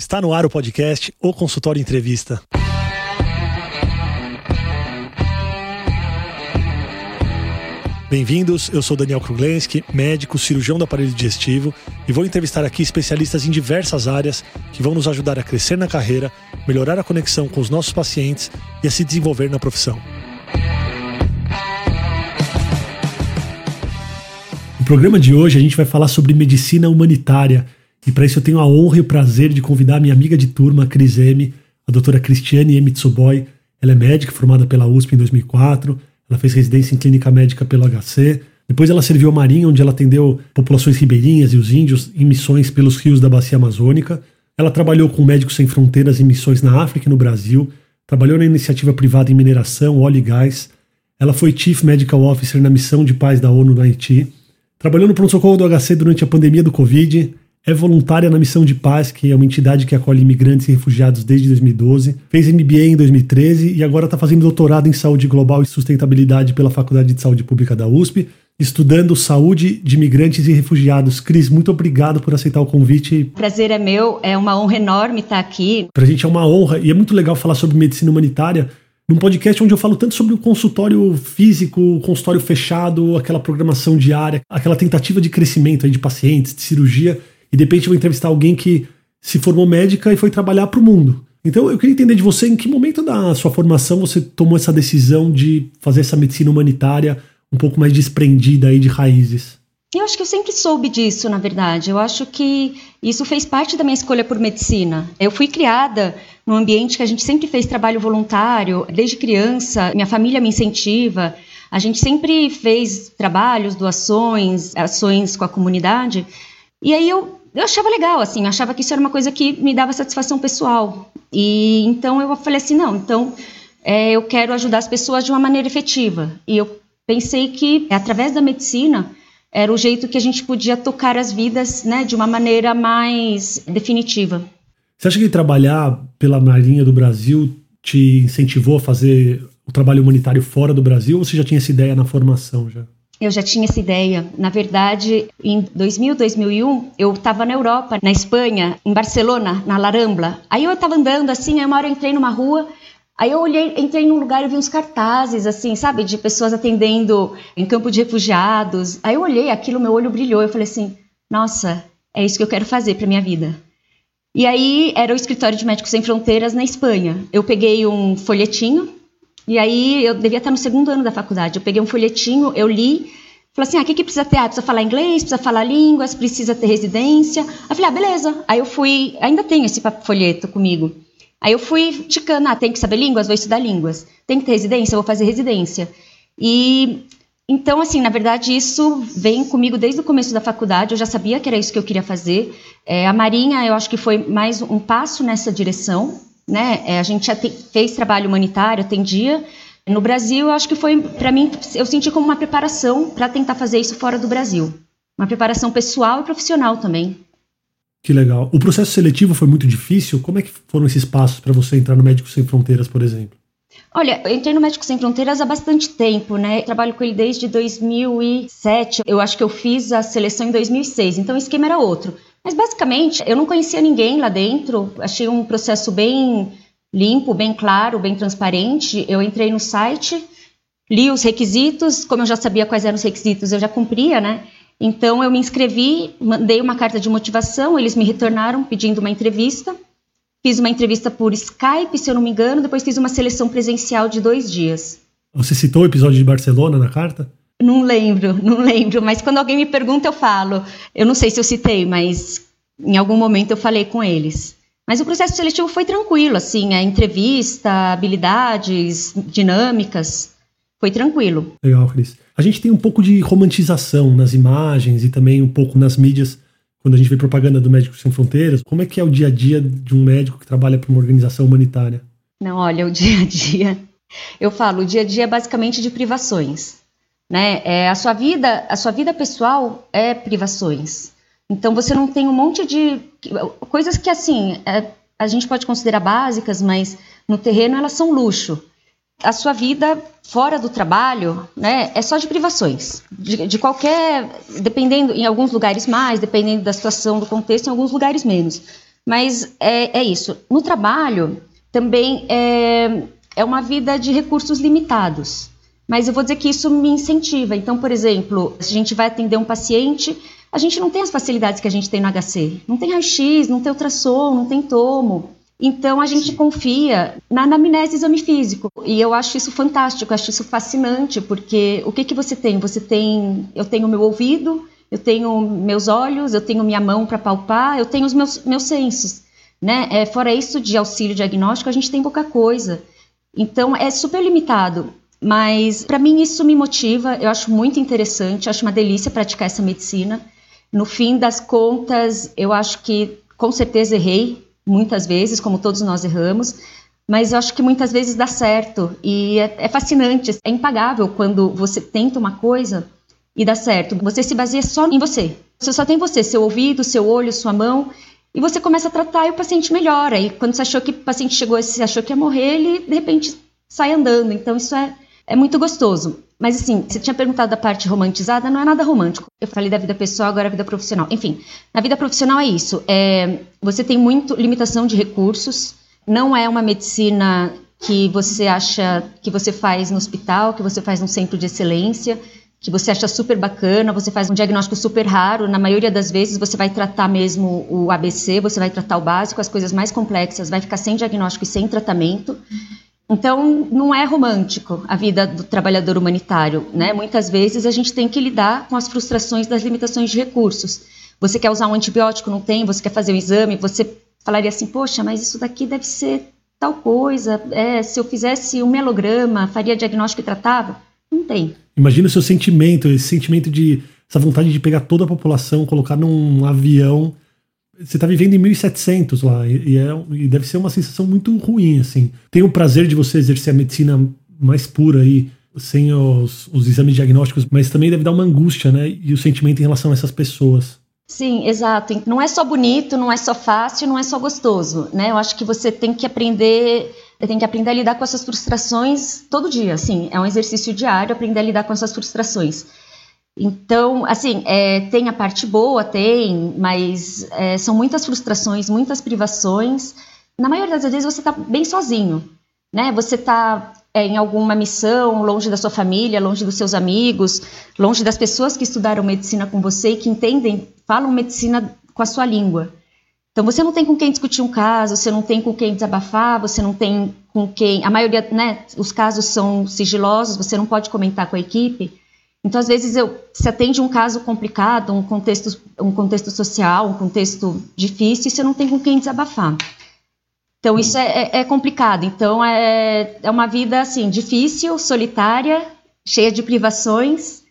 Está no ar o podcast O Consultório Entrevista. Bem-vindos, eu sou Daniel Kruglenski, médico, cirurgião do aparelho digestivo e vou entrevistar aqui especialistas em diversas áreas que vão nos ajudar a crescer na carreira, melhorar a conexão com os nossos pacientes e a se desenvolver na profissão. No programa de hoje a gente vai falar sobre medicina humanitária e para isso eu tenho a honra e o prazer de convidar a minha amiga de turma, Cris M, a doutora Cristiane M. Tsuboy. Ela é médica formada pela USP em 2004 ela fez residência em clínica médica pelo HC. Depois ela serviu a Marinha, onde ela atendeu populações ribeirinhas e os índios em missões pelos rios da Bacia Amazônica. Ela trabalhou com Médicos Sem Fronteiras em missões na África e no Brasil. Trabalhou na iniciativa privada em mineração, óleo e gás. Ela foi Chief Medical Officer na missão de paz da ONU no Haiti. Trabalhou no pronto-socorro do HC durante a pandemia do Covid é voluntária na Missão de Paz, que é uma entidade que acolhe imigrantes e refugiados desde 2012. Fez MBA em 2013 e agora está fazendo doutorado em saúde global e sustentabilidade pela Faculdade de Saúde Pública da USP, estudando saúde de imigrantes e refugiados. Cris, muito obrigado por aceitar o convite. Prazer é meu, é uma honra enorme estar aqui. Para a gente é uma honra e é muito legal falar sobre medicina humanitária num podcast onde eu falo tanto sobre o consultório físico, o consultório fechado, aquela programação diária, aquela tentativa de crescimento aí de pacientes, de cirurgia e de repente eu vou entrevistar alguém que se formou médica e foi trabalhar para o mundo. Então eu queria entender de você em que momento da sua formação você tomou essa decisão de fazer essa medicina humanitária um pouco mais desprendida aí de raízes. Eu acho que eu sempre soube disso, na verdade. Eu acho que isso fez parte da minha escolha por medicina. Eu fui criada num ambiente que a gente sempre fez trabalho voluntário, desde criança, minha família me incentiva. A gente sempre fez trabalhos, doações, ações com a comunidade. E aí eu eu achava legal, assim, eu achava que isso era uma coisa que me dava satisfação pessoal. E então eu falei assim, não, então é, eu quero ajudar as pessoas de uma maneira efetiva. E eu pensei que através da medicina era o jeito que a gente podia tocar as vidas, né, de uma maneira mais definitiva. Você acha que trabalhar pela Marinha do Brasil te incentivou a fazer o trabalho humanitário fora do Brasil ou você já tinha essa ideia na formação já? Eu já tinha essa ideia. Na verdade, em 2000, 2001, eu estava na Europa, na Espanha, em Barcelona, na Larambla. Aí eu estava andando assim, aí uma hora eu entrei numa rua, aí eu olhei, entrei num lugar e vi uns cartazes, assim, sabe, de pessoas atendendo em campo de refugiados. Aí eu olhei aquilo, meu olho brilhou, eu falei assim, nossa, é isso que eu quero fazer para minha vida. E aí era o escritório de Médicos Sem Fronteiras na Espanha. Eu peguei um folhetinho e aí eu devia estar no segundo ano da faculdade. Eu peguei um folhetinho, eu li, falei assim: ah, o que, que precisa ter? Ah, precisa falar inglês, precisa falar línguas, precisa ter residência. Aí eu falei: ah, beleza. Aí eu fui, ainda tenho esse folheto comigo. Aí eu fui ticando: ah, tem que saber línguas, vou estudar línguas. Tem que ter residência, vou fazer residência. E então, assim, na verdade, isso vem comigo desde o começo da faculdade. Eu já sabia que era isso que eu queria fazer. É, a Marinha, eu acho que foi mais um passo nessa direção né? É, a gente já te, fez trabalho humanitário, atendia. No Brasil, eu acho que foi, para mim, eu senti como uma preparação para tentar fazer isso fora do Brasil. Uma preparação pessoal e profissional também. Que legal. O processo seletivo foi muito difícil? Como é que foram esses passos para você entrar no Médicos Sem Fronteiras, por exemplo? Olha, eu entrei no Médicos Sem Fronteiras há bastante tempo, né? Eu trabalho com ele desde 2007. Eu acho que eu fiz a seleção em 2006, então o esquema era outro. Mas basicamente, eu não conhecia ninguém lá dentro, achei um processo bem limpo, bem claro, bem transparente. Eu entrei no site, li os requisitos, como eu já sabia quais eram os requisitos, eu já cumpria, né? Então eu me inscrevi, mandei uma carta de motivação, eles me retornaram pedindo uma entrevista. Fiz uma entrevista por Skype, se eu não me engano, depois fiz uma seleção presencial de dois dias. Você citou o episódio de Barcelona na carta? Não lembro, não lembro, mas quando alguém me pergunta eu falo. Eu não sei se eu citei, mas em algum momento eu falei com eles. Mas o processo seletivo foi tranquilo, assim, a entrevista, habilidades, dinâmicas, foi tranquilo. Legal, Cris. A gente tem um pouco de romantização nas imagens e também um pouco nas mídias quando a gente vê propaganda do Médicos Sem Fronteiras. Como é que é o dia a dia de um médico que trabalha para uma organização humanitária? Não, olha, o dia a dia. Eu falo, o dia a dia é basicamente de privações né? É, a sua vida, a sua vida pessoal é privações. Então você não tem um monte de coisas que assim é, a gente pode considerar básicas, mas no terreno elas são luxo. A sua vida fora do trabalho, né, é só de privações, de, de qualquer, dependendo, em alguns lugares mais, dependendo da situação, do contexto, em alguns lugares menos. Mas é, é isso. No trabalho, também é, é uma vida de recursos limitados. Mas eu vou dizer que isso me incentiva. Então, por exemplo, se a gente vai atender um paciente, a gente não tem as facilidades que a gente tem no HC. Não tem raio-x, não tem ultrassom, não tem tomo. Então a gente confia na anamnese exame físico. E eu acho isso fantástico, acho isso fascinante, porque o que, que você tem? Você tem. Eu tenho meu ouvido, eu tenho meus olhos, eu tenho minha mão para palpar, eu tenho os meus, meus sensos. Né? É, fora isso de auxílio diagnóstico, a gente tem pouca coisa. Então é super limitado. Mas para mim isso me motiva, eu acho muito interessante, acho uma delícia praticar essa medicina. No fim das contas, eu acho que com certeza errei muitas vezes, como todos nós erramos, mas eu acho que muitas vezes dá certo e é, é fascinante, é impagável quando você tenta uma coisa e dá certo. Você se baseia só em você. Você só tem você, seu ouvido, seu olho, sua mão, e você começa a tratar e o paciente melhora. E quando você achou que o paciente chegou, você achou que ia morrer, ele de repente sai andando. Então isso é, é muito gostoso. Mas assim, você tinha perguntado da parte romantizada, não é nada romântico. Eu falei da vida pessoal, agora a vida profissional. Enfim, na vida profissional é isso. É, você tem muito limitação de recursos. Não é uma medicina que você acha que você faz no hospital, que você faz no centro de excelência, que você acha super bacana, você faz um diagnóstico super raro. Na maioria das vezes você vai tratar mesmo o ABC, você vai tratar o básico, as coisas mais complexas vai ficar sem diagnóstico e sem tratamento. Então, não é romântico a vida do trabalhador humanitário, né? Muitas vezes a gente tem que lidar com as frustrações das limitações de recursos. Você quer usar um antibiótico, não tem, você quer fazer um exame, você falaria assim, poxa, mas isso daqui deve ser tal coisa, é, se eu fizesse um melograma, faria diagnóstico e tratava? Não tem. Imagina o seu sentimento, esse sentimento de, essa vontade de pegar toda a população, colocar num avião você está vivendo em 1700 lá e, é, e, deve ser uma sensação muito ruim, assim. Tem o prazer de você exercer a medicina mais pura aí, sem os, os exames diagnósticos, mas também deve dar uma angústia, né? E o sentimento em relação a essas pessoas. Sim, exato. Não é só bonito, não é só fácil, não é só gostoso, né? Eu acho que você tem que aprender, tem que aprender a lidar com essas frustrações todo dia, assim. É um exercício diário aprender a lidar com essas frustrações. Então, assim, é, tem a parte boa, tem, mas é, são muitas frustrações, muitas privações. Na maioria das vezes você está bem sozinho, né? Você está é, em alguma missão, longe da sua família, longe dos seus amigos, longe das pessoas que estudaram medicina com você e que entendem, falam medicina com a sua língua. Então você não tem com quem discutir um caso, você não tem com quem desabafar, você não tem com quem. A maioria, né? Os casos são sigilosos, você não pode comentar com a equipe. Então, às vezes, eu, se atende um caso complicado, um contexto, um contexto social, um contexto difícil, e você não tem com quem desabafar. Então, isso é, é, é complicado. Então, é, é uma vida, assim, difícil, solitária, cheia de privações,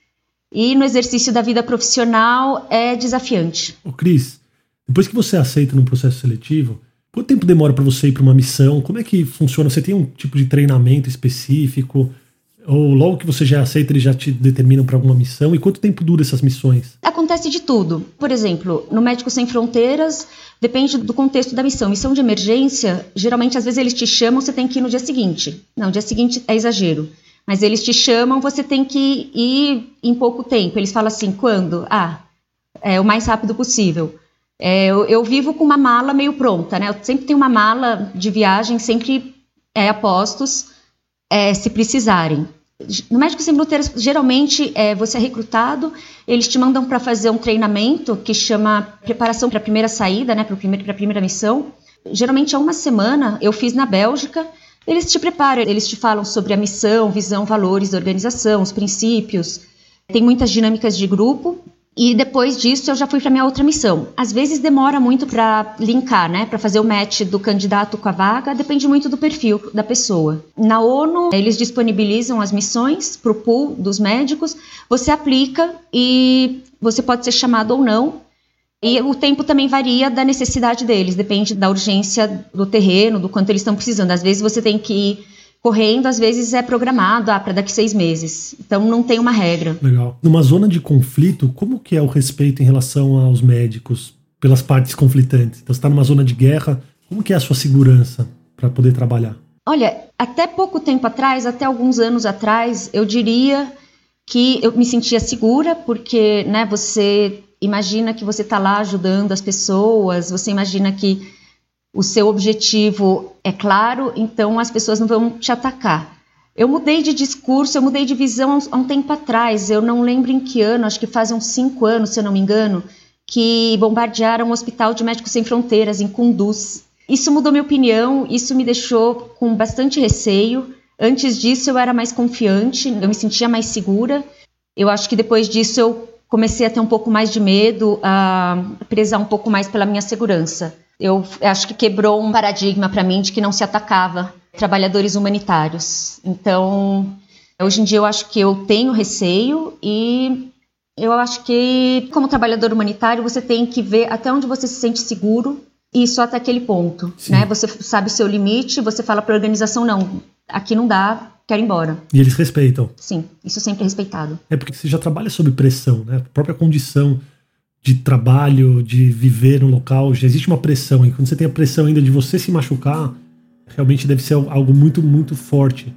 e no exercício da vida profissional é desafiante. Ô, Cris, depois que você aceita num processo seletivo, quanto tempo demora para você ir para uma missão? Como é que funciona? Você tem um tipo de treinamento específico? Ou logo que você já aceita, eles já te determinam para alguma missão? E quanto tempo dura essas missões? Acontece de tudo. Por exemplo, no Médicos Sem Fronteiras, depende do contexto da missão. Missão de emergência, geralmente, às vezes eles te chamam, você tem que ir no dia seguinte. Não, dia seguinte é exagero. Mas eles te chamam, você tem que ir em pouco tempo. Eles falam assim, quando? Ah, é o mais rápido possível. É, eu, eu, vivo com uma mala meio pronta, né? Eu sempre tenho uma mala de viagem, sempre é, apostos é, se precisarem. No Médico Sem Fronteiras, geralmente é, você é recrutado, eles te mandam para fazer um treinamento que chama preparação para a primeira saída, né, para a primeira missão. Geralmente é uma semana, eu fiz na Bélgica. Eles te preparam, eles te falam sobre a missão, visão, valores da organização, os princípios. Tem muitas dinâmicas de grupo e depois disso eu já fui para minha outra missão. Às vezes demora muito para linkar, né, para fazer o match do candidato com a vaga, depende muito do perfil da pessoa. Na ONU, eles disponibilizam as missões para o pool dos médicos, você aplica e você pode ser chamado ou não. E o tempo também varia da necessidade deles, depende da urgência do terreno, do quanto eles estão precisando. Às vezes você tem que ir correndo, às vezes é programado ah, para daqui seis meses. Então não tem uma regra. Legal. Numa zona de conflito, como que é o respeito em relação aos médicos pelas partes conflitantes? Então você está numa zona de guerra, como que é a sua segurança para poder trabalhar? Olha, até pouco tempo atrás, até alguns anos atrás, eu diria que eu me sentia segura, porque né, você imagina que você está lá ajudando as pessoas, você imagina que o seu objetivo é claro, então as pessoas não vão te atacar. Eu mudei de discurso, eu mudei de visão há um tempo atrás. Eu não lembro em que ano, acho que fazem uns cinco anos, se eu não me engano, que bombardearam o Hospital de Médicos Sem Fronteiras, em Kunduz. Isso mudou minha opinião, isso me deixou com bastante receio. Antes disso, eu era mais confiante, eu me sentia mais segura. Eu acho que depois disso, eu comecei a ter um pouco mais de medo, a prezar um pouco mais pela minha segurança. Eu acho que quebrou um paradigma para mim de que não se atacava trabalhadores humanitários. Então, hoje em dia eu acho que eu tenho receio e eu acho que, como trabalhador humanitário, você tem que ver até onde você se sente seguro e só até aquele ponto, né? Você sabe o seu limite, você fala para a organização não, aqui não dá, quero ir embora. E eles respeitam. Sim, isso sempre é respeitado. É porque você já trabalha sob pressão, né? A própria condição de trabalho, de viver no local, já existe uma pressão. E quando você tem a pressão ainda de você se machucar, realmente deve ser algo muito, muito forte.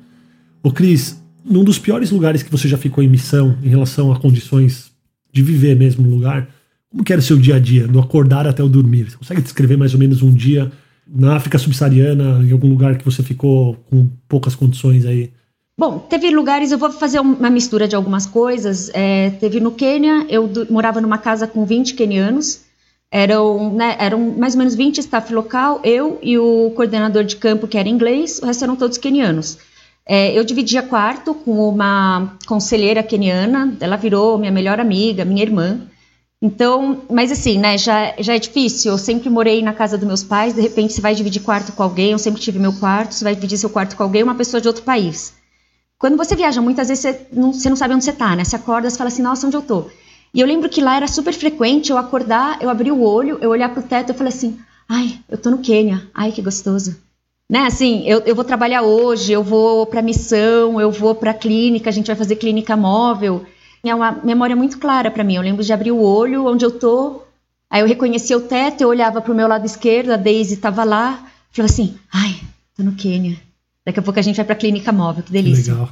Ô Cris, num dos piores lugares que você já ficou em missão em relação a condições de viver mesmo no lugar, como que era o seu dia a dia, do acordar até o dormir? Você consegue descrever mais ou menos um dia na África subsaariana, em algum lugar que você ficou com poucas condições aí? Bom, teve lugares, eu vou fazer uma mistura de algumas coisas. É, teve no Quênia, eu morava numa casa com 20 quenianos, eram, né, eram mais ou menos 20 staff local, eu e o coordenador de campo, que era inglês, o resto eram todos quenianos. É, eu dividia quarto com uma conselheira queniana, ela virou minha melhor amiga, minha irmã. Então, mas assim, né, já, já é difícil. Eu sempre morei na casa dos meus pais, de repente você vai dividir quarto com alguém, eu sempre tive meu quarto, você vai dividir seu quarto com alguém, uma pessoa de outro país. Quando você viaja, muitas vezes você não, você não sabe onde você está, né? Você acorda, você fala assim, nossa, onde eu tô? E eu lembro que lá era super frequente eu acordar, eu abrir o olho, eu olhar pro teto, eu falei assim, ai, eu tô no Quênia, ai, que gostoso. Né, assim, eu, eu vou trabalhar hoje, eu vou para missão, eu vou para clínica, a gente vai fazer clínica móvel. É uma memória muito clara para mim. Eu lembro de abrir o olho onde eu tô, aí eu reconhecia o teto, eu olhava para o meu lado esquerdo, a Daisy estava lá, falava assim: ai, tô no Quênia. Daqui a pouco a gente vai para clínica móvel, que delícia. Legal.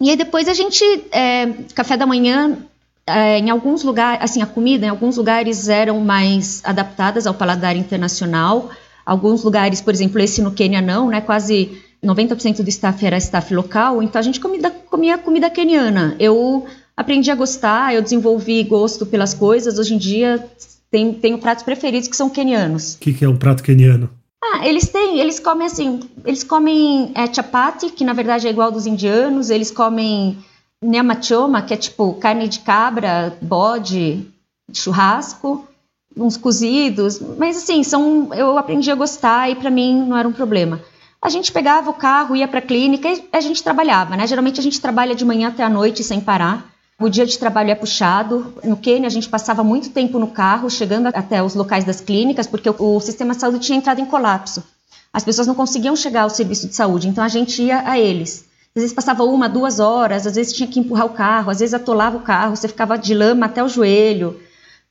E aí depois a gente, é, café da manhã, é, em alguns lugares, assim, a comida em alguns lugares eram mais adaptadas ao paladar internacional. Alguns lugares, por exemplo, esse no Quênia não, né? Quase 90% do staff era staff local, então a gente comida, comia comida queniana. Eu aprendi a gostar, eu desenvolvi gosto pelas coisas. Hoje em dia tenho, tenho pratos preferidos que são quenianos. O que, que, é um prato queniano? Ah, eles têm, eles comem assim, eles comem é, chapati, que na verdade é igual dos indianos, eles comem nyamachoma, que é tipo carne de cabra, bode, churrasco, uns cozidos, mas assim, são, eu aprendi a gostar e para mim não era um problema a gente pegava o carro, ia para a clínica e a gente trabalhava, né? Geralmente a gente trabalha de manhã até a noite sem parar. O dia de trabalho é puxado. No Quênia a gente passava muito tempo no carro, chegando até os locais das clínicas, porque o, sistema de saúde tinha entrado em colapso. As pessoas não conseguiam chegar ao serviço de saúde, então a gente ia a eles. Às vezes passava uma, duas horas, às vezes tinha que empurrar o carro, às vezes atolava o carro, você ficava de lama até o joelho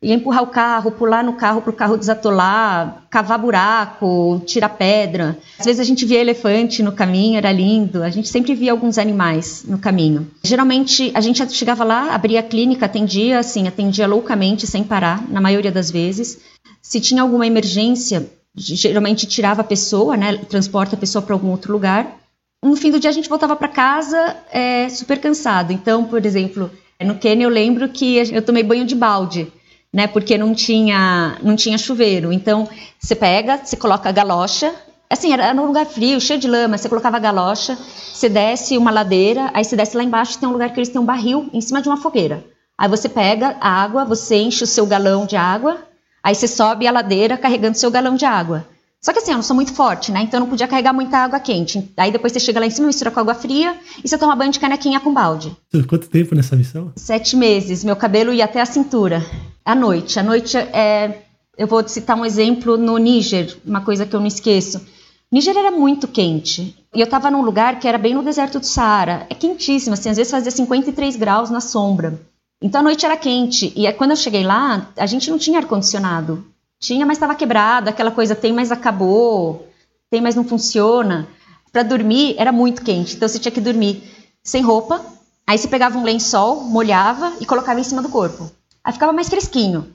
ia empurrar o carro, pular no carro para o carro desatolar, cavar buraco, tirar pedra. Às vezes a gente via elefante no caminho, era lindo. A gente sempre via alguns animais no caminho. Geralmente a gente chegava lá, abria a clínica, atendia, assim, atendia loucamente, sem parar, na maioria das vezes. Se tinha alguma emergência, geralmente tirava a pessoa, né, transporta a pessoa para algum outro lugar. No fim do dia a gente voltava para casa é, super cansado. Então, por exemplo, no Quênia eu lembro que eu tomei banho de balde né? Porque não tinha, não tinha chuveiro. Então, você pega, você coloca a galocha. Assim, era num lugar frio, cheio de lama. Você colocava a galocha, você desce uma ladeira, aí você desce lá embaixo, tem um lugar que eles têm um barril em cima de uma fogueira. Aí você pega a água, você enche o seu galão de água, aí você sobe a ladeira carregando seu galão de água. Só que assim, eu não sou muito forte, né? Então eu não podia carregar muita água quente. Aí depois você chega lá em cima, mistura com água fria e você toma banho de canequinha com balde. Quanto tempo nessa missão? Sete meses. Meu cabelo ia até a cintura. À noite. À noite é. Eu vou citar um exemplo no Níger, uma coisa que eu não esqueço. Níger era muito quente. E eu estava num lugar que era bem no deserto do Saara. É quentíssimo, assim, às vezes fazia 53 graus na sombra. Então a noite era quente. E quando eu cheguei lá, a gente não tinha ar-condicionado. Tinha, mas estava quebrado, aquela coisa tem, mas acabou, tem, mas não funciona. Para dormir era muito quente, então você tinha que dormir sem roupa. Aí você pegava um lençol, molhava e colocava em cima do corpo. Aí ficava mais fresquinho.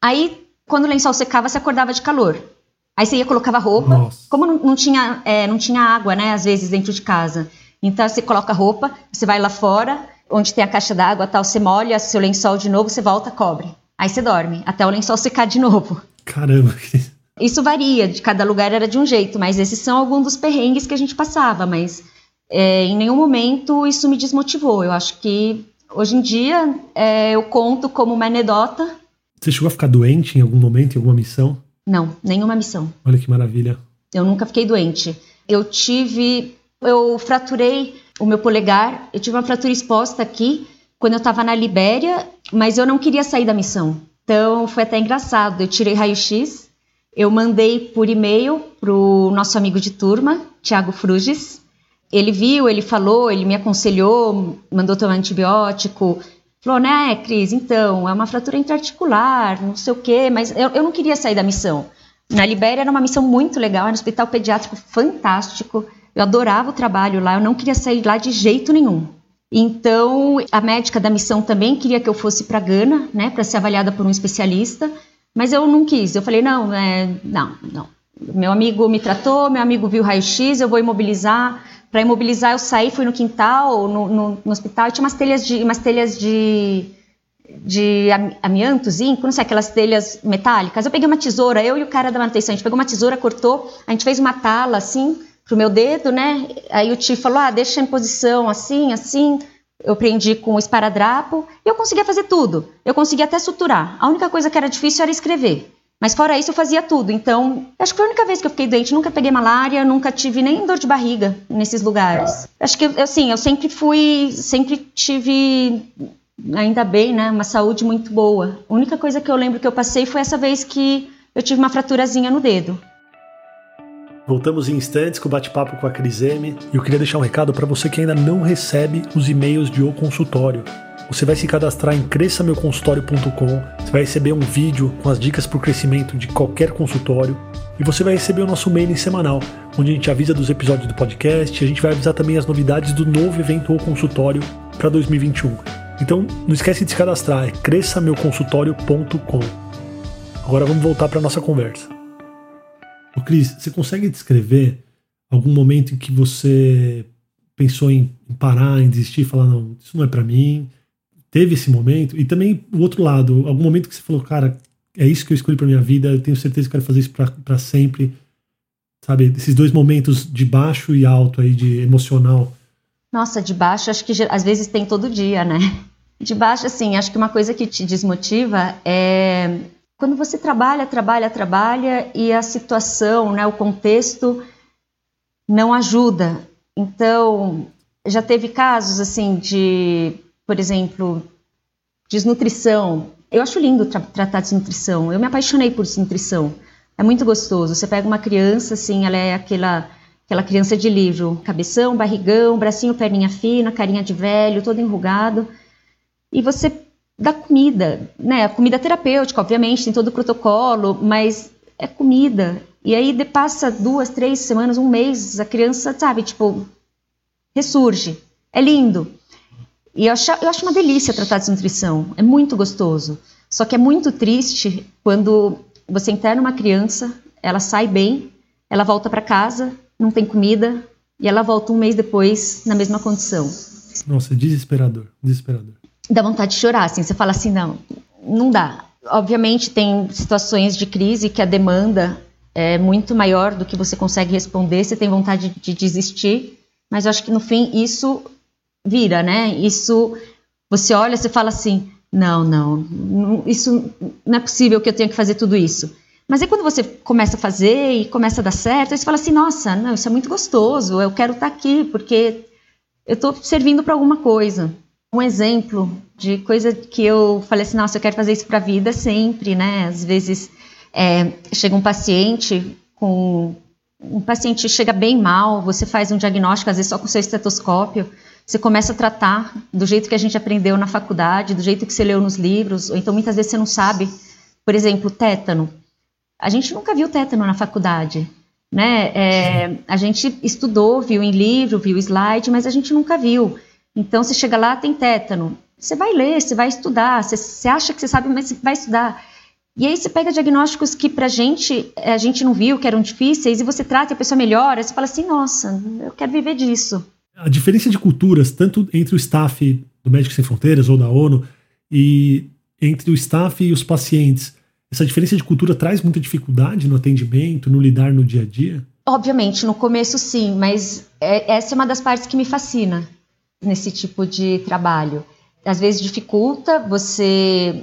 Aí, quando o lençol secava, você acordava de calor. Aí você ia colocava roupa. Nossa. Como não, não tinha, é, não tinha água, né? Às vezes dentro de casa. Então você coloca roupa, você vai lá fora, onde tem a caixa d'água, tal, você molha seu lençol de novo, você volta, cobre. Aí você dorme, até o lençol secar de novo. Caramba. Isso varia, de cada lugar era de um jeito, mas esses são alguns dos perrengues que a gente passava, mas é, em nenhum momento isso me desmotivou. Eu acho que hoje em dia é, eu conto como uma anedota. Você chegou a ficar doente em algum momento, em alguma missão? Não, nenhuma missão. Olha que maravilha. Eu nunca fiquei doente. Eu tive. Eu fraturei o meu polegar, eu tive uma fratura exposta aqui quando eu estava na Libéria, mas eu não queria sair da missão. Então foi até engraçado. Eu tirei raio-x eu mandei por e-mail para o nosso amigo de turma, Tiago Fruges. Ele viu, ele falou, ele me aconselhou, mandou tomar antibiótico. Falou, né, Cris, então, é uma fratura intraarticular, não sei o quê, mas eu, eu não queria sair da missão. Na Libéria era uma missão muito legal, era um hospital pediátrico fantástico. Eu adorava o trabalho lá, eu não queria sair lá de jeito nenhum. Então, a médica da missão também queria que eu fosse para Gana, né, para ser avaliada por um especialista. Mas eu não quis. Eu falei, não, é, não, não. Meu amigo me tratou, meu amigo viu raio-x, eu vou imobilizar. Para imobilizar, eu saí, fui no quintal, no, no, no, hospital, e tinha umas telhas de, umas telhas de, de amianto, zinco, não sei, aquelas telhas metálicas. Eu peguei uma tesoura, eu e o cara da manutenção, a gente pegou uma tesoura, cortou, a gente fez uma tala assim, pro meu dedo, né? Aí o tio falou, ah, deixa em posição assim, assim eu prendi com o esparadrapo e eu conseguia fazer tudo. Eu conseguia até suturar. A única coisa que era difícil era escrever. Mas fora isso eu fazia tudo. Então, acho que foi a única vez que eu fiquei doente. Nunca peguei malária, nunca tive nem dor de barriga nesses lugares. Acho que, assim, eu sempre fui, sempre tive, ainda bem, né, uma saúde muito boa. A única coisa que eu lembro que eu passei foi essa vez que eu tive uma fraturazinha no dedo. Voltamos em instantes com o bate-papo com a Criseme e eu queria deixar um recado para você que ainda não recebe os e-mails de O Consultório. Você vai se cadastrar em cresçameuconsultório.com, você vai receber um vídeo com as dicas para o crescimento de qualquer consultório e você vai receber o nosso mailing semanal, onde a gente avisa dos episódios do podcast a gente vai avisar também as novidades do novo evento O Consultório para 2021. Então não esquece de se cadastrar, é cresçameuconsultório.com. Agora vamos voltar para nossa conversa. Ô Cris, você consegue descrever algum momento em que você pensou em parar, em desistir, falar, não, isso não é para mim? Teve esse momento? E também o outro lado, algum momento que você falou, cara, é isso que eu escolhi para minha vida, eu tenho certeza que quero fazer isso para sempre. Sabe, esses dois momentos de baixo e alto aí, de emocional. Nossa, de baixo acho que às vezes tem todo dia, né? De baixo, assim, acho que uma coisa que te desmotiva é quando você trabalha, trabalha, trabalha e a situação, né, o contexto não ajuda. Então, já teve casos assim de, por exemplo, desnutrição. Eu acho lindo tra tratar desnutrição. Eu me apaixonei por desnutrição. É muito gostoso. Você pega uma criança assim, ela é aquela aquela criança de livro, cabeção, barrigão, bracinho, perninha fina, carinha de velho, todo enrugado. E você da comida, né? A comida terapêutica, obviamente, tem todo o protocolo, mas é comida. E aí passa duas, três semanas, um mês, a criança, sabe, tipo, ressurge. É lindo. E eu acho, eu acho uma delícia tratar de nutrição. É muito gostoso. Só que é muito triste quando você interna uma criança, ela sai bem, ela volta para casa, não tem comida, e ela volta um mês depois na mesma condição. Nossa, desesperador, desesperador dá vontade de chorar, assim, você fala assim, não, não dá. Obviamente tem situações de crise que a demanda é muito maior do que você consegue responder, você tem vontade de desistir, mas eu acho que no fim isso vira, né? Isso você olha, você fala assim, não, não, isso não é possível que eu tenha que fazer tudo isso. Mas aí quando você começa a fazer e começa a dar certo, aí você fala assim, nossa, não, isso é muito gostoso, eu quero estar aqui porque eu estou servindo para alguma coisa um exemplo de coisa que eu falei assim, nossa, eu quero fazer isso para a vida sempre, né? Às vezes é, chega um paciente com um paciente chega bem mal, você faz um diagnóstico às vezes só com seu estetoscópio, você começa a tratar do jeito que a gente aprendeu na faculdade, do jeito que você leu nos livros, ou então muitas vezes você não sabe, por exemplo, tétano. A gente nunca viu tétano na faculdade, né? É, a gente estudou, viu em livro, viu slide, mas a gente nunca viu. Então, você chega lá, tem tétano. Você vai ler, você vai estudar, você, você acha que você sabe, mas você vai estudar. E aí você pega diagnósticos que pra gente, eh, a gente não viu, que eram difíceis, e você trata e a pessoa melhora, você fala assim, nossa, eu quero viver disso. A diferença de culturas, tanto entre o staff do Médicos Sem Fronteiras ou da ONU, e entre o staff e os pacientes, essa diferença de cultura traz muita dificuldade no atendimento, no lidar no dia a dia? Obviamente, no começo sim, mas é, essa é uma das partes que me fascina nesse tipo de trabalho. Às vezes dificulta você,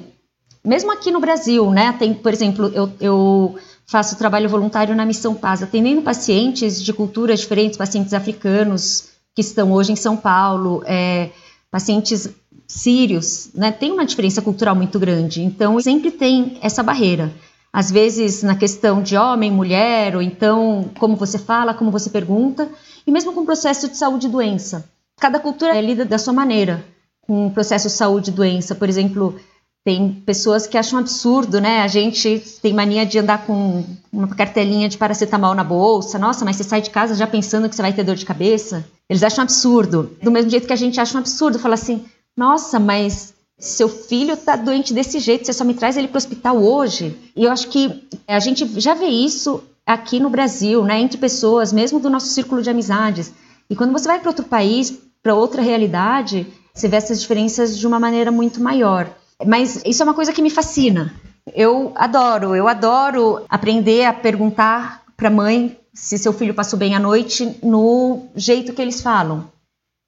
mesmo aqui no Brasil, né? Tem, por exemplo, eu, eu faço trabalho voluntário na Missão Paz, atendendo pacientes de culturas diferentes, pacientes africanos que estão hoje em São Paulo, é, pacientes sírios, né? Tem uma diferença cultural muito grande, então sempre tem essa barreira. Às vezes na questão de homem, mulher, ou então como você fala, como você pergunta, e mesmo com o processo de saúde e doença. Cada cultura é lida da sua maneira com o processo de saúde e doença. Por exemplo, tem pessoas que acham absurdo, né? A gente tem mania de andar com uma cartelinha de paracetamol na bolsa. Nossa, mas você sai de casa já pensando que você vai ter dor de cabeça? Eles acham absurdo. Do mesmo jeito que a gente acha um absurdo falar assim: nossa, mas seu filho está doente desse jeito, você só me traz ele para o hospital hoje. E eu acho que a gente já vê isso aqui no Brasil, né? Entre pessoas, mesmo do nosso círculo de amizades. E quando você vai para outro país, para outra realidade, você vê essas diferenças de uma maneira muito maior. Mas isso é uma coisa que me fascina. Eu adoro, eu adoro aprender a perguntar para a mãe se seu filho passou bem a noite no jeito que eles falam.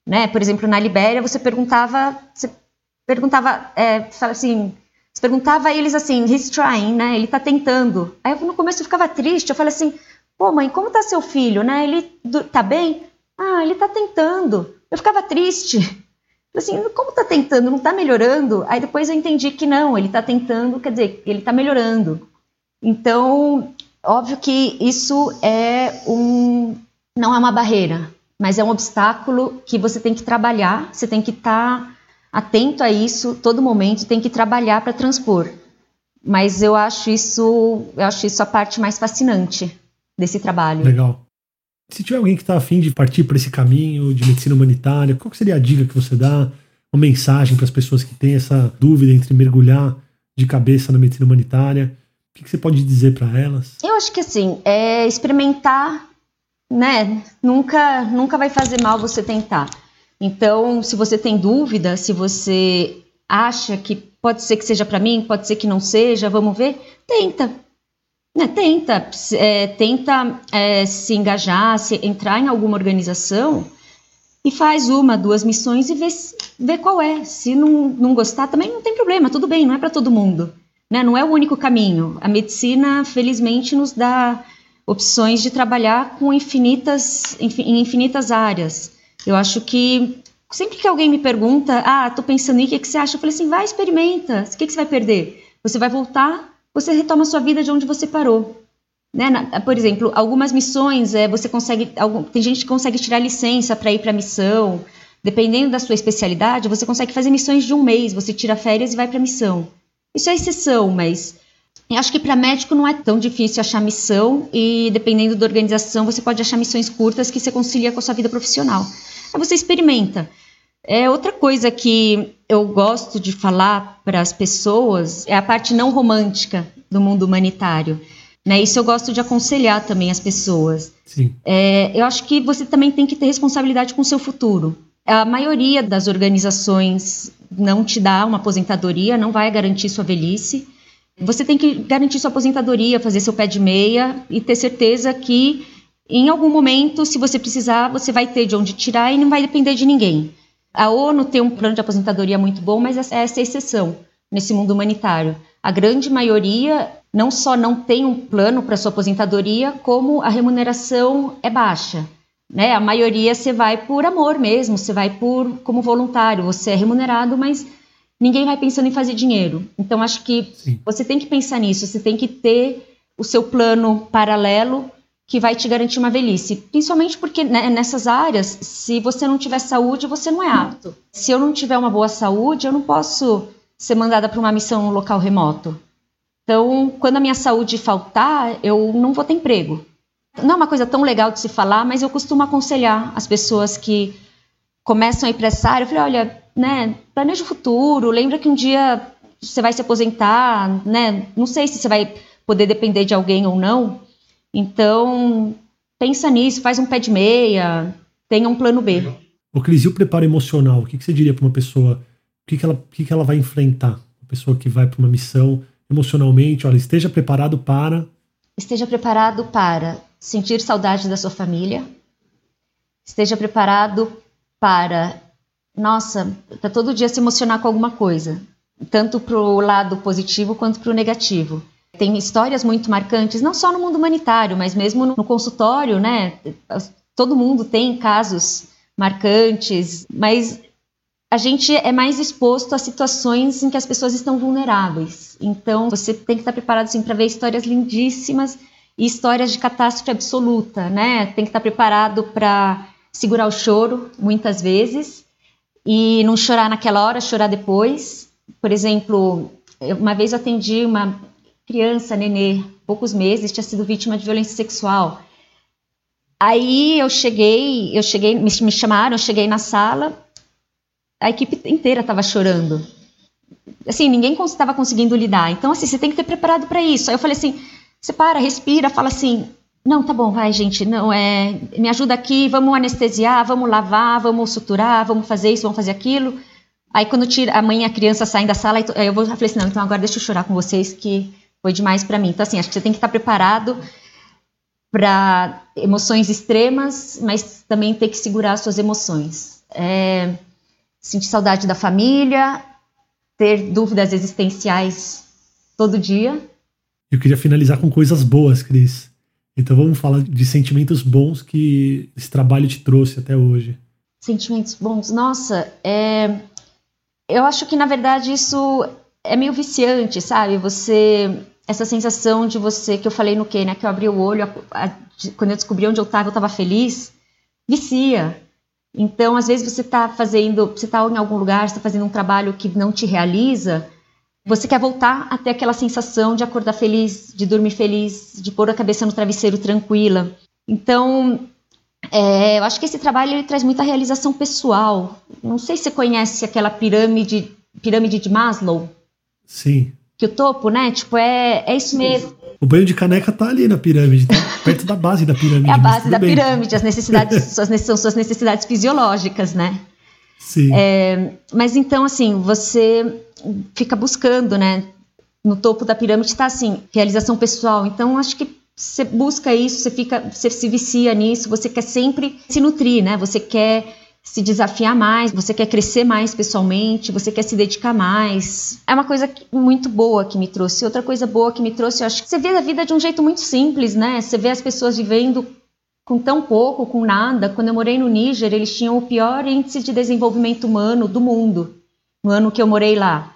Né? Por exemplo, na Libéria, você perguntava, você perguntava, é, assim, você perguntava a eles assim, he's trying, né? Ele está tentando. Aí eu, no começo eu ficava triste, eu falei assim, pô mãe, como está seu filho, né? Ele tá bem? Ah, ele está tentando. Eu ficava triste. Assim, como está tentando? Não está melhorando? Aí depois eu entendi que não, ele está tentando, quer dizer, ele está melhorando. Então, óbvio que isso é um, não é uma barreira, mas é um obstáculo que você tem que trabalhar, você tem que estar tá atento a isso todo momento, tem que trabalhar para transpor. Mas eu acho isso, eu acho isso a parte mais fascinante desse trabalho. Legal. Se tiver alguém que está afim de partir por esse caminho de medicina humanitária, qual seria a dica que você dá? Uma mensagem para as pessoas que têm essa dúvida entre mergulhar de cabeça na medicina humanitária? O que você pode dizer para elas? Eu acho que assim, é experimentar, né? Nunca, nunca vai fazer mal você tentar. Então, se você tem dúvida, se você acha que pode ser que seja para mim, pode ser que não seja, vamos ver, tenta. Né, tenta, é, tenta é, se engajar, se entrar em alguma organização e faz uma, duas missões e vê, vê qual é. Se não, não gostar, também não tem problema, tudo bem, não é para todo mundo. Né? Não é o único caminho. A medicina, felizmente, nos dá opções de trabalhar com infinitas, em infinitas áreas. Eu acho que sempre que alguém me pergunta, ah, tô pensando em o que, que você acha? Eu falei assim, vai, experimenta. O que, que você vai perder? Você vai voltar você retoma a sua vida de onde você parou. Né? Na, por exemplo, algumas missões é, você consegue. Algum, tem gente que consegue tirar licença para ir para a missão. Dependendo da sua especialidade, você consegue fazer missões de um mês. Você tira férias e vai para a missão. Isso é exceção, mas acho que para médico não é tão difícil achar missão e dependendo da organização você pode achar missões curtas que você concilia com a sua vida profissional. Aí você experimenta. É outra coisa que eu gosto de falar para as pessoas é a parte não romântica do mundo humanitário. Né? Isso eu gosto de aconselhar também as pessoas. É, eu acho que você também tem que ter responsabilidade com o seu futuro. A maioria das organizações não te dá uma aposentadoria, não vai garantir sua velhice. Você tem que garantir sua aposentadoria, fazer seu pé de meia e ter certeza que em algum momento, se você precisar, você vai ter de onde tirar e não vai depender de ninguém. A ONU tem um plano de aposentadoria muito bom, mas essa é a exceção nesse mundo humanitário. A grande maioria não só não tem um plano para sua aposentadoria, como a remuneração é baixa. Né? A maioria você vai por amor mesmo, você vai por como voluntário, você é remunerado, mas ninguém vai pensando em fazer dinheiro. Então acho que Sim. você tem que pensar nisso, você tem que ter o seu plano paralelo que vai te garantir uma velhice. Principalmente porque né, nessas áreas, se você não tiver saúde, você não é apto. Se eu não tiver uma boa saúde, eu não posso ser mandada para uma missão no local remoto. Então, quando a minha saúde faltar, eu não vou ter emprego. Não é uma coisa tão legal de se falar, mas eu costumo aconselhar as pessoas que começam a ir para essa área. Eu falei, olha, né, planeja o futuro, lembra que um dia você vai se aposentar, né? Não sei se você vai poder depender de alguém ou não. Então, pensa nisso, faz um pé de meia, tenha um plano B. O Cris, e o preparo emocional? O que, que você diria para uma pessoa? O que, que, ela, o que, que ela vai enfrentar? Uma pessoa que vai para uma missão emocionalmente, olha, esteja preparado para. Esteja preparado para sentir saudade da sua família. Esteja preparado para, nossa, para todo dia se emocionar com alguma coisa, tanto para o lado positivo quanto para o negativo. Tem histórias muito marcantes, não só no mundo humanitário, mas mesmo no consultório, né? Todo mundo tem casos marcantes, mas a gente é mais exposto a situações em que as pessoas estão vulneráveis. Então, você tem que estar preparado assim, para ver histórias lindíssimas e histórias de catástrofe absoluta, né? Tem que estar preparado para segurar o choro, muitas vezes, e não chorar naquela hora, chorar depois. Por exemplo, uma vez eu atendi uma criança, nenê, poucos meses, tinha sido vítima de violência sexual. Aí eu cheguei, eu cheguei, me, me chamaram, eu cheguei na sala, a equipe inteira estava chorando. Assim, ninguém estava conseguindo lidar. Então, assim, você tem que ter preparado para isso. Aí eu falei assim, você para, respira, fala assim, não, tá bom, vai, gente, não é, me ajuda aqui, vamos anestesiar, vamos lavar, vamos suturar, vamos fazer isso, vamos fazer aquilo. Aí quando tira, a mãe e a criança saem da sala, eu vou eu falei assim, não, então agora deixa eu chorar com vocês que foi demais para mim. Então assim, acho que você tem que estar preparado para emoções extremas, mas também ter que segurar suas emoções. É, sentir saudade da família, ter dúvidas existenciais todo dia. Eu queria finalizar com coisas boas, Cris. Então vamos falar de sentimentos bons que esse trabalho te trouxe até hoje. Sentimentos bons, nossa, é... eu acho que na verdade isso é meio viciante, sabe? Você essa sensação de você que eu falei no que, né? Que eu abri o olho, a, a, quando eu descobri onde eu estava, eu estava feliz, vicia. Então, às vezes você está fazendo, você está em algum lugar, está fazendo um trabalho que não te realiza, você quer voltar até aquela sensação de acordar feliz, de dormir feliz, de pôr a cabeça no travesseiro tranquila. Então, é, eu acho que esse trabalho ele traz muita realização pessoal. Não sei se você conhece aquela pirâmide, pirâmide de Maslow. Sim que o topo, né? Tipo, é, é isso mesmo. O banho de caneca tá ali na pirâmide, tá perto da base da pirâmide. É a base da bem. pirâmide, as necessidades suas, são suas necessidades fisiológicas, né? Sim. É, mas então, assim, você fica buscando, né? No topo da pirâmide está assim, realização pessoal. Então, acho que você busca isso, você fica, você se vicia nisso, você quer sempre se nutrir, né? Você quer se desafiar mais, você quer crescer mais pessoalmente, você quer se dedicar mais. É uma coisa muito boa que me trouxe. Outra coisa boa que me trouxe, eu acho que você vê a vida de um jeito muito simples, né? Você vê as pessoas vivendo com tão pouco, com nada. Quando eu morei no Níger, eles tinham o pior índice de desenvolvimento humano do mundo, no ano que eu morei lá.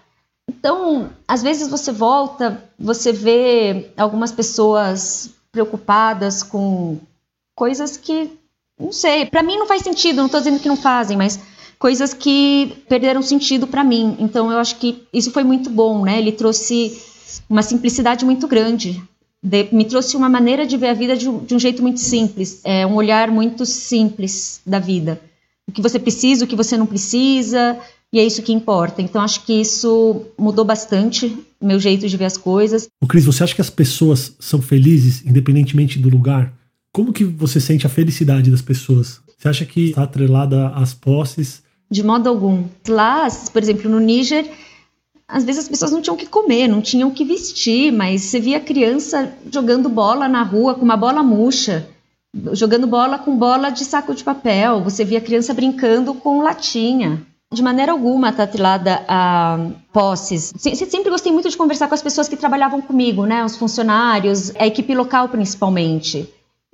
Então, às vezes você volta, você vê algumas pessoas preocupadas com coisas que não sei, para mim não faz sentido, não estou dizendo que não fazem, mas coisas que perderam sentido para mim. Então eu acho que isso foi muito bom, né? Ele trouxe uma simplicidade muito grande. De, me trouxe uma maneira de ver a vida de um, de um jeito muito simples, é, um olhar muito simples da vida. O que você precisa, o que você não precisa, e é isso que importa. Então acho que isso mudou bastante meu jeito de ver as coisas. O Cris, você acha que as pessoas são felizes independentemente do lugar? Como que você sente a felicidade das pessoas? Você acha que está atrelada às posses? De modo algum. Lá, por exemplo, no Níger, às vezes as pessoas não tinham o que comer, não tinham o que vestir, mas você via criança jogando bola na rua com uma bola murcha, jogando bola com bola de saco de papel, você via criança brincando com latinha. De maneira alguma está atrelada a posses. Sempre gostei muito de conversar com as pessoas que trabalhavam comigo, né? Os funcionários, a equipe local principalmente.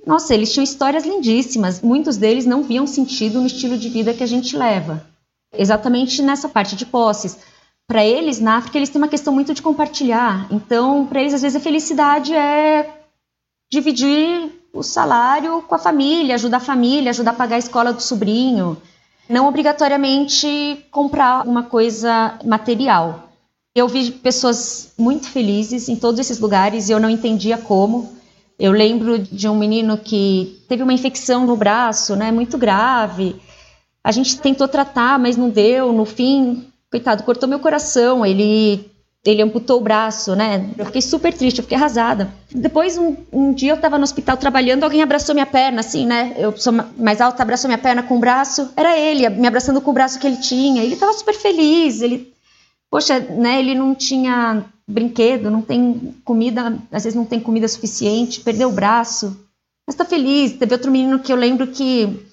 Nossa, eles tinham histórias lindíssimas. Muitos deles não viam sentido no estilo de vida que a gente leva. Exatamente nessa parte de posses. Para eles, na África, eles têm uma questão muito de compartilhar. Então, para eles, às vezes, a felicidade é dividir o salário com a família, ajudar a família, ajudar a pagar a escola do sobrinho. Não obrigatoriamente comprar uma coisa material. Eu vi pessoas muito felizes em todos esses lugares e eu não entendia como. Eu lembro de um menino que teve uma infecção no braço, né, muito grave. A gente tentou tratar, mas não deu. No fim, coitado, cortou meu coração. Ele ele amputou o braço, né? Eu fiquei super triste, eu fiquei arrasada. Depois, um, um dia eu tava no hospital trabalhando, alguém abraçou minha perna, assim, né? Eu sou mais alta, abraçou minha perna com o braço. Era ele, me abraçando com o braço que ele tinha. Ele tava super feliz, ele... Poxa, né? Ele não tinha brinquedo, não tem comida, às vezes não tem comida suficiente, perdeu o braço. Mas tá feliz. Teve outro menino que eu lembro que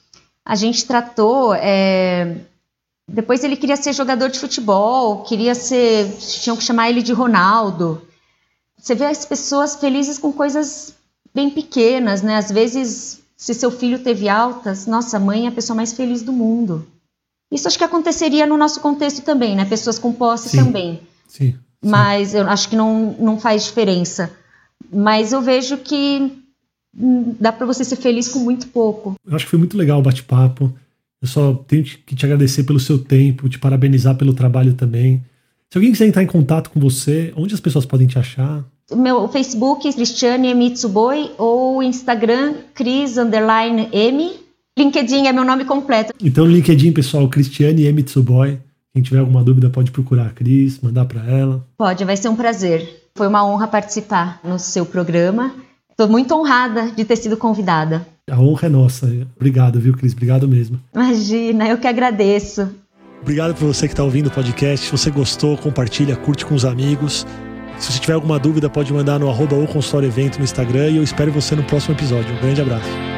a gente tratou... É depois ele queria ser jogador de futebol, queria ser. tinham que chamar ele de Ronaldo. Você vê as pessoas felizes com coisas bem pequenas, né? Às vezes, se seu filho teve altas, nossa, mãe é a pessoa mais feliz do mundo. Isso acho que aconteceria no nosso contexto também, né? Pessoas com posse sim, também. Sim, sim. Mas eu acho que não, não faz diferença. Mas eu vejo que dá para você ser feliz com muito pouco. Eu acho que foi muito legal o bate-papo. Eu só tenho que te agradecer pelo seu tempo, te parabenizar pelo trabalho também. Se alguém quiser entrar em contato com você, onde as pessoas podem te achar? Meu Facebook, Cristiane Mitsuboi, ou Instagram, Cris M. LinkedIn é meu nome completo. Então, LinkedIn, pessoal, Cristiane Mitsuboi. Quem tiver alguma dúvida pode procurar a Cris, mandar para ela. Pode, vai ser um prazer. Foi uma honra participar no seu programa. Estou muito honrada de ter sido convidada. A honra é nossa. Obrigado, viu, Cris? Obrigado mesmo. Imagina, eu que agradeço. Obrigado por você que está ouvindo o podcast. Se você gostou, compartilha, curte com os amigos. Se você tiver alguma dúvida, pode mandar no arroba ou consultório evento no Instagram e eu espero você no próximo episódio. Um grande abraço.